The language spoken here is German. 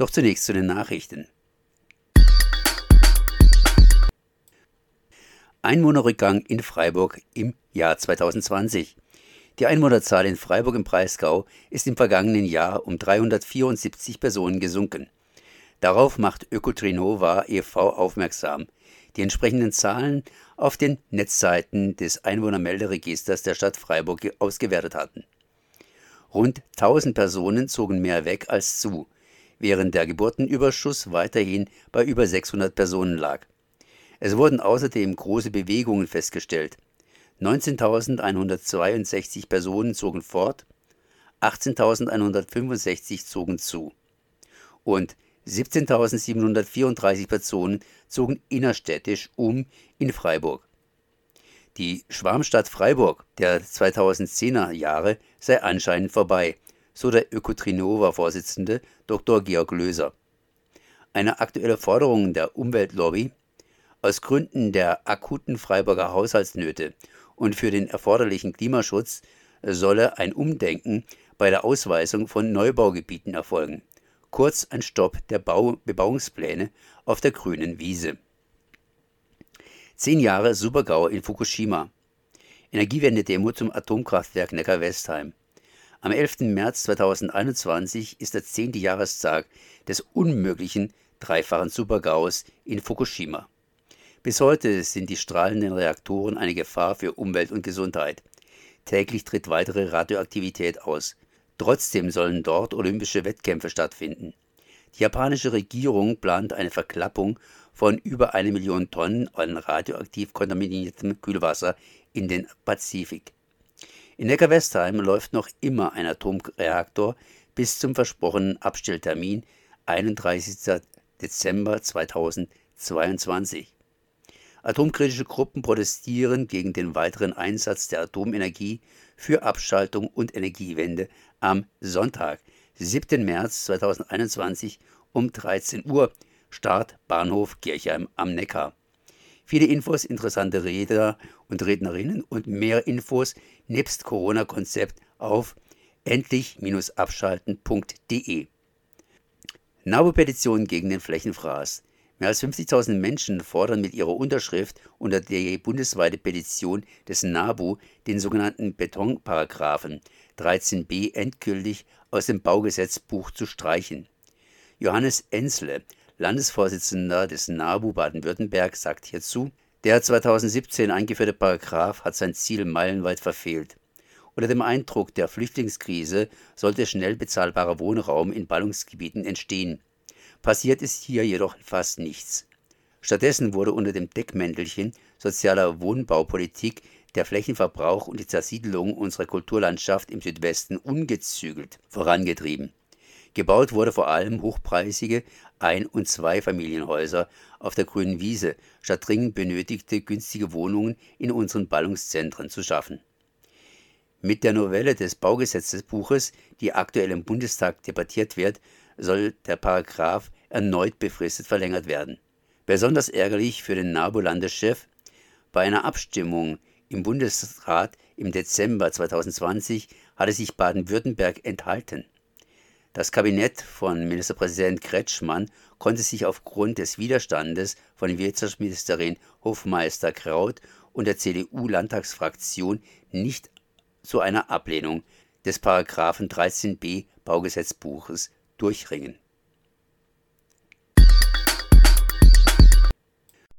Doch zunächst zu den Nachrichten. Einwohnerrückgang in Freiburg im Jahr 2020. Die Einwohnerzahl in Freiburg im Breisgau ist im vergangenen Jahr um 374 Personen gesunken. Darauf macht Ökotrinova e.V. aufmerksam. Die entsprechenden Zahlen auf den Netzseiten des Einwohnermelderegisters der Stadt Freiburg ausgewertet hatten. Rund 1000 Personen zogen mehr weg als zu, während der Geburtenüberschuss weiterhin bei über 600 Personen lag. Es wurden außerdem große Bewegungen festgestellt. 19.162 Personen zogen fort, 18.165 zogen zu und 17.734 Personen zogen innerstädtisch um in Freiburg. Die Schwarmstadt Freiburg der 2010er Jahre sei anscheinend vorbei, so der Ökotrinova-Vorsitzende Dr. Georg Löser. Eine aktuelle Forderung der Umweltlobby aus Gründen der akuten Freiburger Haushaltsnöte und für den erforderlichen Klimaschutz solle ein Umdenken bei der Ausweisung von Neubaugebieten erfolgen. Kurz ein Stopp der Bau Bebauungspläne auf der grünen Wiese. Zehn Jahre Supergau in Fukushima. Energiewende-Demo zum Atomkraftwerk Neckar-Westheim. Am 11. März 2021 ist der zehnte Jahrestag des unmöglichen dreifachen Supergaus in Fukushima. Bis heute sind die strahlenden Reaktoren eine Gefahr für Umwelt und Gesundheit. Täglich tritt weitere Radioaktivität aus. Trotzdem sollen dort olympische Wettkämpfe stattfinden. Die japanische Regierung plant eine Verklappung von über eine Million Tonnen an radioaktiv kontaminiertem Kühlwasser in den Pazifik. In Neckar-Westheim läuft noch immer ein Atomreaktor bis zum versprochenen Abstelltermin 31. Dezember 2022. Atomkritische Gruppen protestieren gegen den weiteren Einsatz der Atomenergie für Abschaltung und Energiewende am Sonntag, 7. März 2021 um 13 Uhr, Start Bahnhof Kirchheim am Neckar. Viele Infos, interessante Redner und Rednerinnen und mehr Infos nebst Corona-Konzept auf endlich-abschalten.de. NABU-Petition gegen den Flächenfraß. Mehr als 50.000 Menschen fordern mit ihrer Unterschrift unter der bundesweite Petition des NABU den sogenannten Betonparagraphen 13b endgültig aus dem Baugesetzbuch zu streichen. Johannes Ensle, Landesvorsitzender des NABU Baden-Württemberg, sagt hierzu, der 2017 eingeführte Paragraph hat sein Ziel meilenweit verfehlt. Unter dem Eindruck der Flüchtlingskrise sollte schnell bezahlbarer Wohnraum in Ballungsgebieten entstehen. Passiert ist hier jedoch fast nichts. Stattdessen wurde unter dem Deckmäntelchen sozialer Wohnbaupolitik der Flächenverbrauch und die Zersiedelung unserer Kulturlandschaft im Südwesten ungezügelt vorangetrieben. Gebaut wurde vor allem hochpreisige Ein- und Zweifamilienhäuser auf der grünen Wiese, statt dringend benötigte günstige Wohnungen in unseren Ballungszentren zu schaffen. Mit der Novelle des Baugesetzbuches, die aktuell im Bundestag debattiert wird, soll der Paragraph erneut befristet verlängert werden. Besonders ärgerlich für den NABU-Landeschef, bei einer Abstimmung im Bundesrat im Dezember 2020 hatte sich Baden-Württemberg enthalten. Das Kabinett von Ministerpräsident Kretschmann konnte sich aufgrund des Widerstandes von Wirtschaftsministerin Hofmeister Kraut und der CDU-Landtagsfraktion nicht zu einer Ablehnung des Paragraphen 13b Baugesetzbuches durchringen